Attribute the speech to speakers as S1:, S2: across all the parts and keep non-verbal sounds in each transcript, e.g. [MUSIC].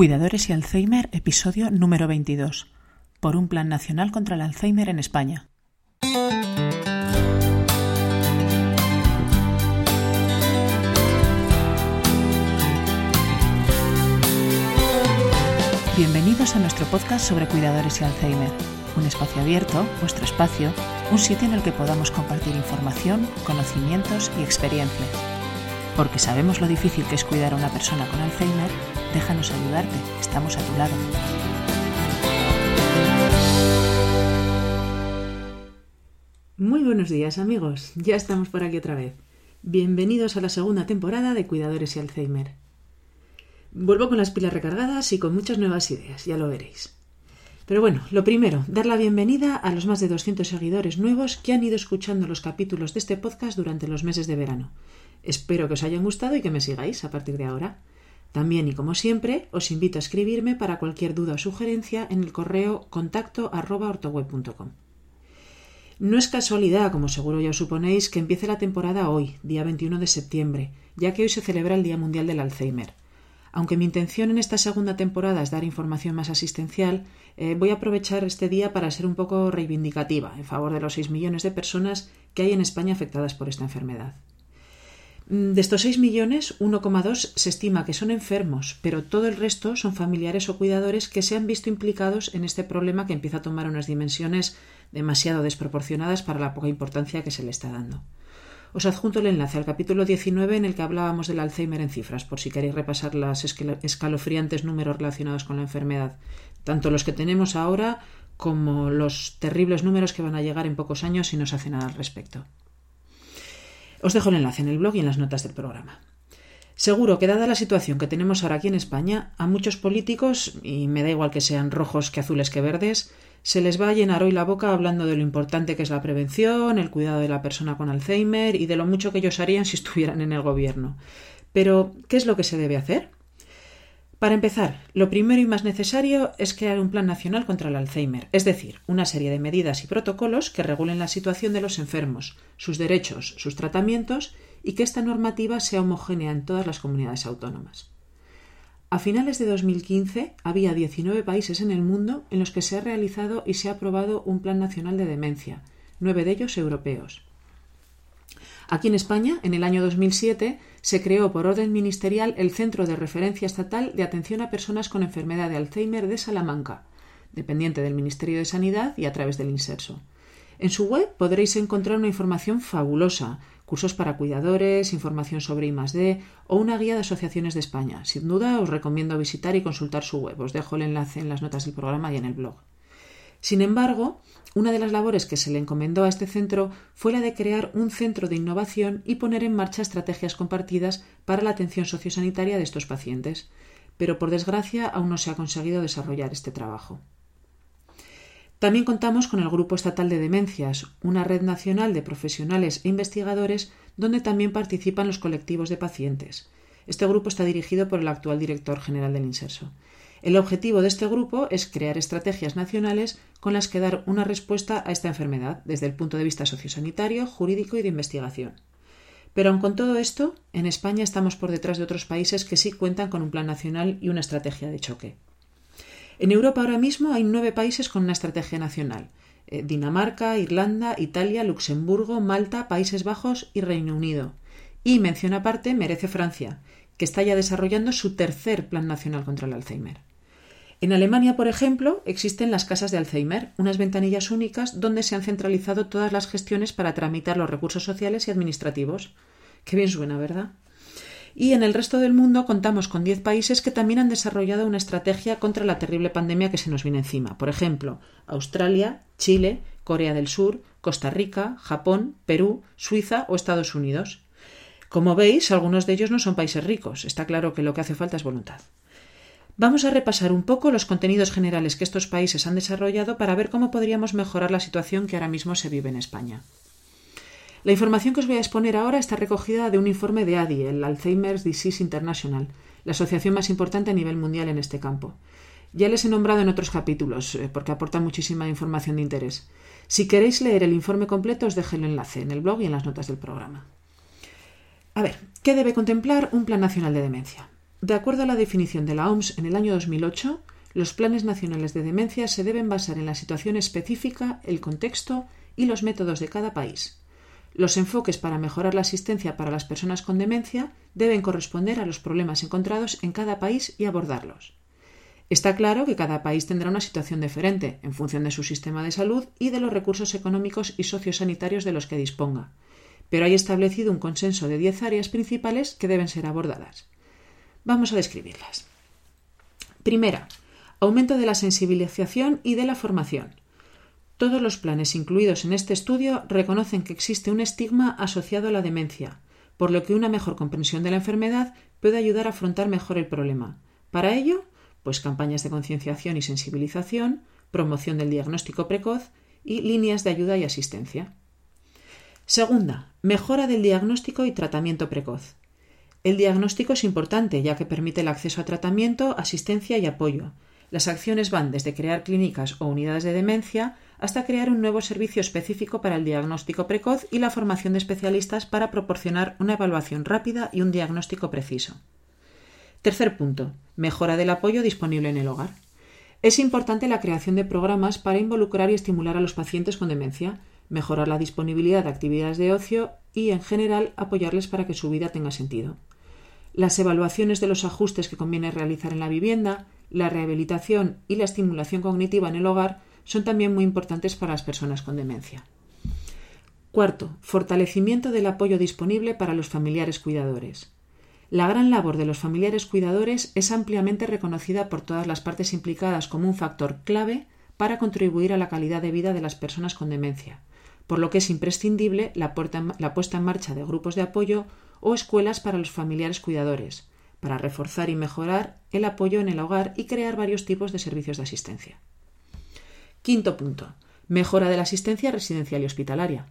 S1: Cuidadores y Alzheimer, episodio número 22. Por un plan nacional contra el Alzheimer en España. Bienvenidos a nuestro podcast sobre cuidadores y Alzheimer, un espacio abierto, vuestro espacio, un sitio en el que podamos compartir información, conocimientos y experiencias. Porque sabemos lo difícil que es cuidar a una persona con Alzheimer, déjanos ayudarte, estamos a tu lado. Muy buenos días amigos, ya estamos por aquí otra vez. Bienvenidos a la segunda temporada de Cuidadores y Alzheimer. Vuelvo con las pilas recargadas y con muchas nuevas ideas, ya lo veréis. Pero bueno, lo primero, dar la bienvenida a los más de 200 seguidores nuevos que han ido escuchando los capítulos de este podcast durante los meses de verano. Espero que os hayan gustado y que me sigáis a partir de ahora. También y como siempre, os invito a escribirme para cualquier duda o sugerencia en el correo contacto No es casualidad, como seguro ya os suponéis, que empiece la temporada hoy, día 21 de septiembre, ya que hoy se celebra el Día Mundial del Alzheimer. Aunque mi intención en esta segunda temporada es dar información más asistencial, eh, voy a aprovechar este día para ser un poco reivindicativa en favor de los 6 millones de personas que hay en España afectadas por esta enfermedad. Mm, de estos 6 millones, 1,2 se estima que son enfermos, pero todo el resto son familiares o cuidadores que se han visto implicados en este problema que empieza a tomar unas dimensiones demasiado desproporcionadas para la poca importancia que se le está dando. Os adjunto el enlace al capítulo 19 en el que hablábamos del Alzheimer en cifras, por si queréis repasar los escalofriantes números relacionados con la enfermedad, tanto los que tenemos ahora como los terribles números que van a llegar en pocos años si no se hace nada al respecto. Os dejo el enlace en el blog y en las notas del programa. Seguro que dada la situación que tenemos ahora aquí en España, a muchos políticos, y me da igual que sean rojos que azules que verdes, se les va a llenar hoy la boca hablando de lo importante que es la prevención, el cuidado de la persona con Alzheimer y de lo mucho que ellos harían si [LAUGHS] estuvieran en el gobierno. Pero, ¿qué es lo que se debe hacer? Para empezar, lo primero y más necesario es crear un plan nacional contra el Alzheimer, es decir, una serie de medidas y protocolos que regulen la situación de los enfermos, sus derechos, sus tratamientos y que esta normativa sea homogénea en todas las comunidades autónomas. A finales de 2015 había 19 países en el mundo en los que se ha realizado y se ha aprobado un Plan Nacional de Demencia, nueve de ellos europeos. Aquí en España, en el año 2007, se creó por orden ministerial el Centro de Referencia Estatal de Atención a Personas con Enfermedad de Alzheimer de Salamanca, dependiente del Ministerio de Sanidad y a través del Inserso. En su web podréis encontrar una información fabulosa, cursos para cuidadores, información sobre I+D o una guía de asociaciones de España. Sin duda os recomiendo visitar y consultar su web. Os dejo el enlace en las notas del programa y en el blog. Sin embargo, una de las labores que se le encomendó a este centro fue la de crear un centro de innovación y poner en marcha estrategias compartidas para la atención sociosanitaria de estos pacientes, pero por desgracia aún no se ha conseguido desarrollar este trabajo. También contamos con el Grupo Estatal de Demencias, una red nacional de profesionales e investigadores donde también participan los colectivos de pacientes. Este grupo está dirigido por el actual director general del Inserso. El objetivo de este grupo es crear estrategias nacionales con las que dar una respuesta a esta enfermedad desde el punto de vista sociosanitario, jurídico y de investigación. Pero aun con todo esto, en España estamos por detrás de otros países que sí cuentan con un plan nacional y una estrategia de choque. En Europa ahora mismo hay nueve países con una estrategia nacional. Eh, Dinamarca, Irlanda, Italia, Luxemburgo, Malta, Países Bajos y Reino Unido. Y mención aparte merece Francia, que está ya desarrollando su tercer Plan Nacional contra el Alzheimer. En Alemania, por ejemplo, existen las casas de Alzheimer, unas ventanillas únicas donde se han centralizado todas las gestiones para tramitar los recursos sociales y administrativos. Qué bien suena, ¿verdad? Y en el resto del mundo contamos con diez países que también han desarrollado una estrategia contra la terrible pandemia que se nos viene encima. Por ejemplo, Australia, Chile, Corea del Sur, Costa Rica, Japón, Perú, Suiza o Estados Unidos. Como veis, algunos de ellos no son países ricos. Está claro que lo que hace falta es voluntad. Vamos a repasar un poco los contenidos generales que estos países han desarrollado para ver cómo podríamos mejorar la situación que ahora mismo se vive en España. La información que os voy a exponer ahora está recogida de un informe de ADI, el Alzheimer's Disease International, la asociación más importante a nivel mundial en este campo. Ya les he nombrado en otros capítulos, eh, porque aportan muchísima información de interés. Si queréis leer el informe completo, os dejo el enlace en el blog y en las notas del programa. A ver, ¿qué debe contemplar un Plan Nacional de Demencia? De acuerdo a la definición de la OMS en el año 2008, los planes nacionales de demencia se deben basar en la situación específica, el contexto y los métodos de cada país. Los enfoques para mejorar la asistencia para las personas con demencia deben corresponder a los problemas encontrados en cada país y abordarlos. Está claro que cada país tendrá una situación diferente en función de su sistema de salud y de los recursos económicos y sociosanitarios de los que disponga, pero hay establecido un consenso de diez áreas principales que deben ser abordadas. Vamos a describirlas. Primera, aumento de la sensibilización y de la formación. Todos los planes incluidos en este estudio reconocen que existe un estigma asociado a la demencia, por lo que una mejor comprensión de la enfermedad puede ayudar a afrontar mejor el problema. Para ello, pues campañas de concienciación y sensibilización, promoción del diagnóstico precoz y líneas de ayuda y asistencia. Segunda, mejora del diagnóstico y tratamiento precoz. El diagnóstico es importante ya que permite el acceso a tratamiento, asistencia y apoyo. Las acciones van desde crear clínicas o unidades de demencia hasta crear un nuevo servicio específico para el diagnóstico precoz y la formación de especialistas para proporcionar una evaluación rápida y un diagnóstico preciso. Tercer punto. Mejora del apoyo disponible en el hogar. Es importante la creación de programas para involucrar y estimular a los pacientes con demencia, mejorar la disponibilidad de actividades de ocio y, en general, apoyarles para que su vida tenga sentido. Las evaluaciones de los ajustes que conviene realizar en la vivienda, la rehabilitación y la estimulación cognitiva en el hogar son también muy importantes para las personas con demencia. Cuarto, fortalecimiento del apoyo disponible para los familiares cuidadores. La gran labor de los familiares cuidadores es ampliamente reconocida por todas las partes implicadas como un factor clave para contribuir a la calidad de vida de las personas con demencia, por lo que es imprescindible la, puesta en marcha de grupos de apoyo o escuelas para los familiares cuidadores, para reforzar y mejorar el apoyo en el hogar y crear varios tipos de servicios de asistencia. Quinto punto. Mejora de la asistencia residencial y hospitalaria.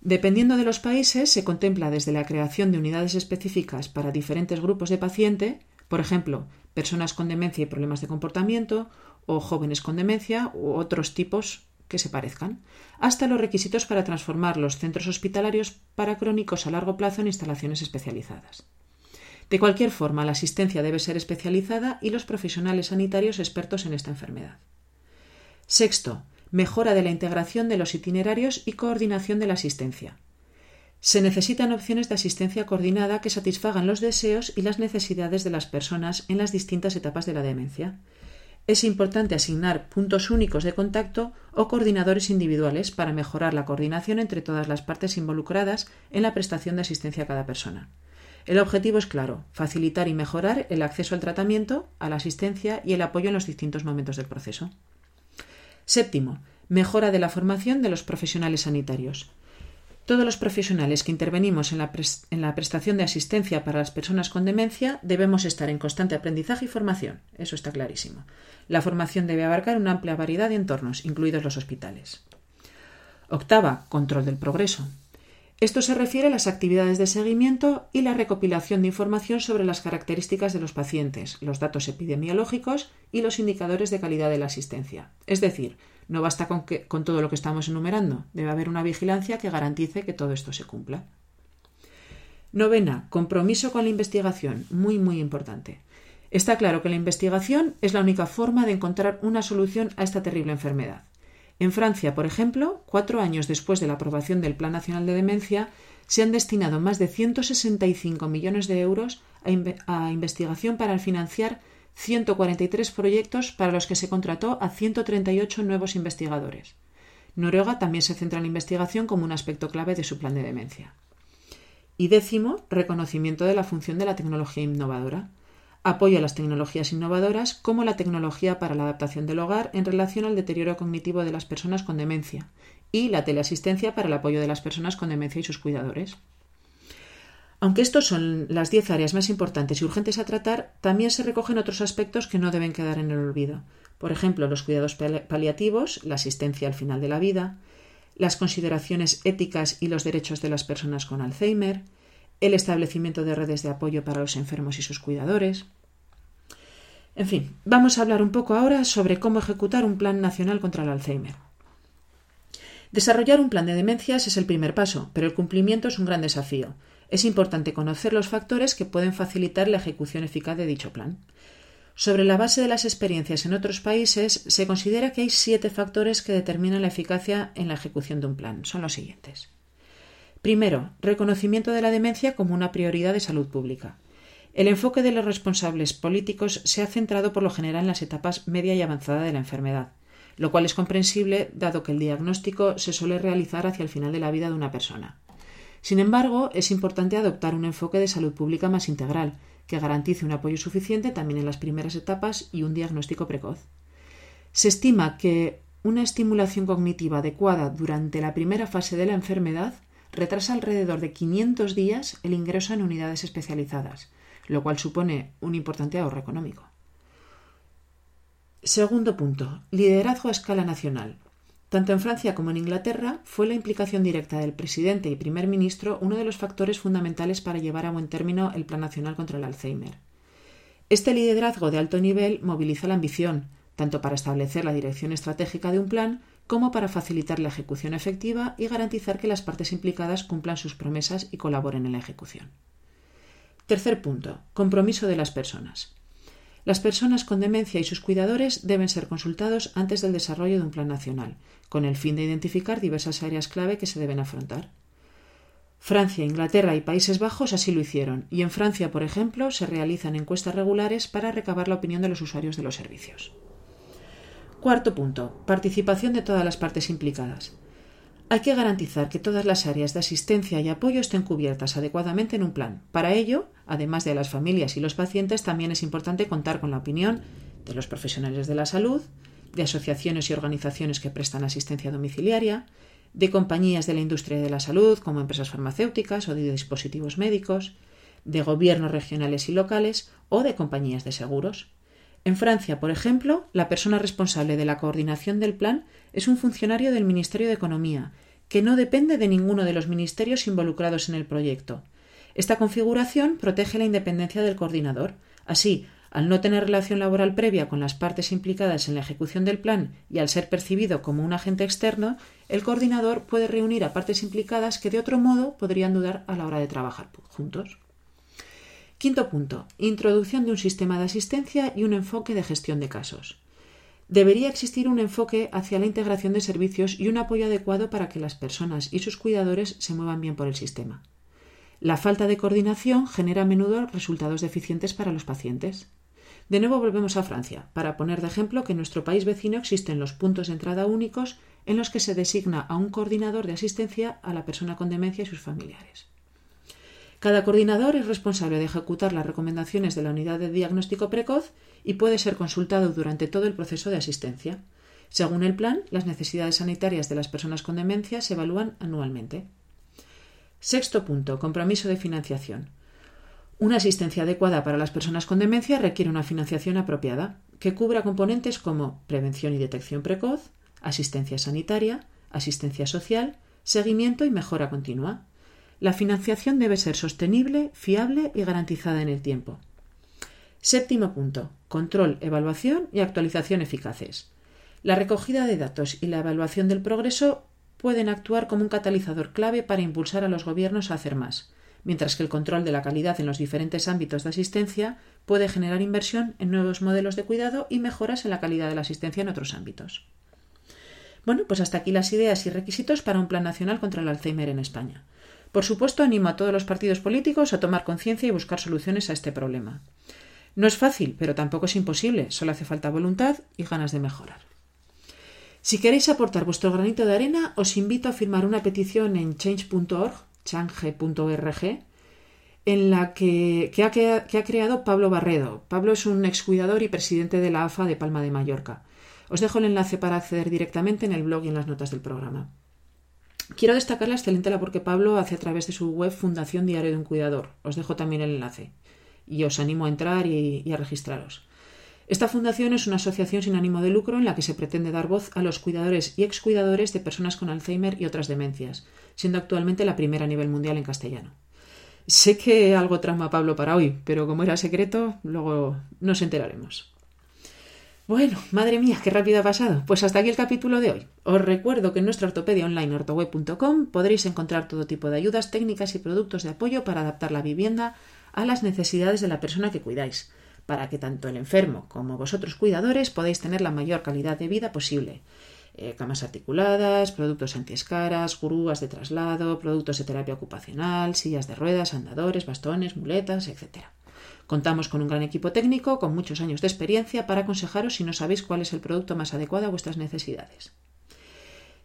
S1: Dependiendo de los países, se contempla desde la creación de unidades específicas para diferentes grupos de paciente, por ejemplo, personas con demencia y problemas de comportamiento, o jóvenes con demencia, u otros tipos que se parezcan, hasta los requisitos para transformar los centros hospitalarios para crónicos a largo plazo en instalaciones especializadas. De cualquier forma, la asistencia debe ser especializada y los profesionales sanitarios expertos en esta enfermedad. Sexto, mejora de la integración de los itinerarios y coordinación de la asistencia. Se necesitan opciones de asistencia coordinada que satisfagan los deseos y las necesidades de las personas en las distintas etapas de la demencia. Es importante asignar puntos únicos de contacto o coordinadores individuales para mejorar la coordinación entre todas las partes involucradas en la prestación de asistencia a cada persona. El objetivo es claro, facilitar y mejorar el acceso al tratamiento, a la asistencia y el apoyo en los distintos momentos del proceso. Séptimo, mejora de la formación de los profesionales sanitarios. Todos los profesionales que intervenimos en la, prestación de asistencia para las personas con demencia debemos estar en constante aprendizaje y formación. Eso está clarísimo. La formación debe abarcar una amplia variedad de entornos, incluidos los hospitales. Octava, control del progreso. Esto se refiere a las actividades de seguimiento y la recopilación de información sobre las características de los pacientes, los datos epidemiológicos y los indicadores de calidad de la asistencia. Es decir, no basta con, con todo lo que estamos enumerando, debe haber una vigilancia que garantice que todo esto se cumpla. Novena, compromiso con la investigación, muy muy importante. Está claro que la investigación es la única forma de encontrar una solución a esta terrible enfermedad. En Francia, por ejemplo, cuatro años después de la aprobación del Plan Nacional de Demencia, se han destinado más de 165 millones de euros a, investigación para financiar 143 proyectos para los que se contrató a 138 nuevos investigadores. Noruega también se centra en la investigación como un aspecto clave de su plan de demencia. Y décimo, reconocimiento de la función de la tecnología innovadora apoyo a las tecnologías innovadoras como la tecnología para la adaptación del hogar en relación al deterioro cognitivo de las personas con demencia y la teleasistencia para el apoyo de las personas con demencia y sus cuidadores. Aunque estos son las diez áreas más importantes y urgentes a tratar, también se recogen otros aspectos que no deben quedar en el olvido. Por ejemplo, los cuidados paliativos, la asistencia al final de la vida, las consideraciones éticas y los derechos de las personas con Alzheimer, el establecimiento de redes de apoyo para los enfermos y sus cuidadores. En fin, vamos a hablar un poco ahora sobre cómo ejecutar un plan nacional contra el Alzheimer. Desarrollar un plan de demencias es el primer paso, pero el cumplimiento es un gran desafío. Es importante conocer los factores que pueden facilitar la ejecución eficaz de dicho plan. Sobre la base de las experiencias en otros países, se considera que hay siete factores que determinan la eficacia en la ejecución de un plan. Son los siguientes. Primero, reconocimiento de la demencia como una prioridad de salud pública. El enfoque de los responsables políticos se ha centrado por lo general en las etapas media y avanzada de la enfermedad, lo cual es comprensible dado que el diagnóstico se suele realizar hacia el final de la vida de una persona. Sin embargo, es importante adoptar un enfoque de salud pública más integral, que garantice un apoyo suficiente también en las primeras etapas y un diagnóstico precoz. Se estima que una estimulación cognitiva adecuada durante la primera fase de la enfermedad retrasa alrededor de 500 días el ingreso en unidades especializadas, lo cual supone un importante ahorro económico. Segundo punto. Liderazgo a escala nacional. Tanto en Francia como en Inglaterra fue la implicación directa del presidente y primer ministro uno de los factores fundamentales para llevar a buen término el Plan Nacional contra el Alzheimer. Este liderazgo de alto nivel moviliza la ambición, tanto para establecer la dirección estratégica de un plan como para facilitar la ejecución efectiva y garantizar que las partes implicadas cumplan sus promesas y colaboren en la ejecución. Tercer punto. Compromiso de las personas. Las personas con demencia y sus cuidadores deben ser consultados antes del desarrollo de un plan nacional, con el fin de identificar diversas áreas clave que se deben afrontar. Francia, Inglaterra y Países Bajos así lo hicieron, y en Francia, por ejemplo, se realizan encuestas regulares para recabar la opinión de los usuarios de los servicios. Cuarto punto. Participación de todas las partes implicadas. Hay que garantizar que todas las áreas de asistencia y apoyo estén cubiertas adecuadamente en un plan. Para ello, además de las familias y los pacientes, también es importante contar con la opinión de los profesionales de la salud, de asociaciones y organizaciones que prestan asistencia domiciliaria, de compañías de la industria de la salud como empresas farmacéuticas o de dispositivos médicos, de gobiernos regionales y locales o de compañías de seguros. En Francia, por ejemplo, la persona responsable de la coordinación del plan es un funcionario del Ministerio de Economía, que no depende de ninguno de los ministerios involucrados en el proyecto. Esta configuración protege la independencia del coordinador. Así, al no tener relación laboral previa con las partes implicadas en la ejecución del plan y al ser percibido como un agente externo, el coordinador puede reunir a partes implicadas que de otro modo podrían dudar a la hora de trabajar juntos. Quinto punto. Introducción de un sistema de asistencia y un enfoque de gestión de casos. Debería existir un enfoque hacia la integración de servicios y un apoyo adecuado para que las personas y sus cuidadores se muevan bien por el sistema. La falta de coordinación genera a menudo resultados deficientes para los pacientes. De nuevo volvemos a Francia, para poner de ejemplo que en nuestro país vecino existen los puntos de entrada únicos en los que se designa a un coordinador de asistencia a la persona con demencia y sus familiares. Cada coordinador es responsable de ejecutar las recomendaciones de la unidad de diagnóstico precoz y puede ser consultado durante todo el proceso de asistencia. Según el plan, las necesidades sanitarias de las personas con demencia se evalúan anualmente. Sexto punto. Compromiso de financiación. Una asistencia adecuada para las personas con demencia requiere una financiación apropiada, que cubra componentes como prevención y detección precoz, asistencia sanitaria, asistencia social, seguimiento y mejora continua. La financiación debe ser sostenible, fiable y garantizada en el tiempo. Séptimo punto. Control, evaluación y actualización eficaces. La recogida de datos y la evaluación del progreso pueden actuar como un catalizador clave para impulsar a los gobiernos a hacer más, mientras que el control de la calidad en los diferentes ámbitos de asistencia puede generar inversión en nuevos modelos de cuidado y mejoras en la calidad de la asistencia en otros ámbitos. Bueno, pues hasta aquí las ideas y requisitos para un plan nacional contra el Alzheimer en España. Por supuesto, animo a todos los partidos políticos a tomar conciencia y buscar soluciones a este problema. No es fácil, pero tampoco es imposible, solo hace falta voluntad y ganas de mejorar. Si queréis aportar vuestro granito de arena, os invito a firmar una petición en change.org, change.org, en la que, ha, que, ha, creado Pablo Barredo. Pablo es un excuidador y presidente de la AFA de Palma de Mallorca. Os dejo el enlace para acceder directamente en el blog y en las notas del programa. Quiero destacar la excelente labor que Pablo hace a través de su web Fundación Diario de un Cuidador. Os dejo también el enlace y os animo a entrar y, a registraros. Esta fundación es una asociación sin ánimo de lucro en la que se pretende dar voz a los cuidadores y excuidadores de personas con Alzheimer y otras demencias, siendo actualmente la primera a nivel mundial en castellano. Sé que algo trama Pablo para hoy, pero como era secreto, luego nos enteraremos. Bueno, madre mía, qué rápido ha pasado. Pues hasta aquí el capítulo de hoy. Os recuerdo que en nuestra ortopedia online ortoweb.com podréis encontrar todo tipo de ayudas, técnicas y productos de apoyo para adaptar la vivienda a las necesidades de la persona que cuidáis, para que tanto el enfermo como vosotros cuidadores podáis tener la mayor calidad de vida posible. Eh, camas articuladas, productos antiescaras, grúas de traslado, productos de terapia ocupacional, sillas de ruedas, andadores, bastones, muletas, etc. Contamos con un gran equipo técnico con muchos años de experiencia para aconsejaros si no sabéis cuál es el producto más adecuado a vuestras necesidades.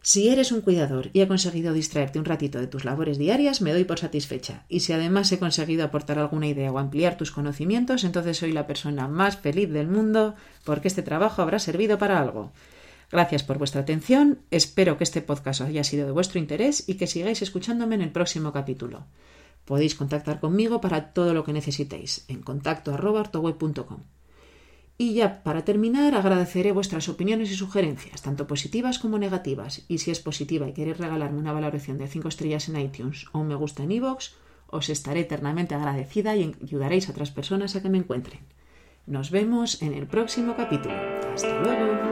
S1: Si eres un cuidador y he conseguido distraerte un ratito de tus labores diarias, me doy por satisfecha. Y si además he conseguido aportar alguna idea o ampliar tus conocimientos, entonces soy la persona más feliz del mundo porque este trabajo habrá servido para algo. Gracias por vuestra atención, espero que este podcast haya sido de vuestro interés y que sigáis escuchándome en el próximo capítulo. Podéis contactar conmigo para todo lo que necesitéis en contacto Y ya para terminar, agradeceré vuestras opiniones y sugerencias, tanto positivas como negativas. Y si es positiva y queréis regalarme una valoración de 5 estrellas en iTunes o un me gusta en iVoox, os estaré eternamente agradecida y ayudaréis a otras personas a que me encuentren. Nos vemos en el próximo capítulo. Hasta luego.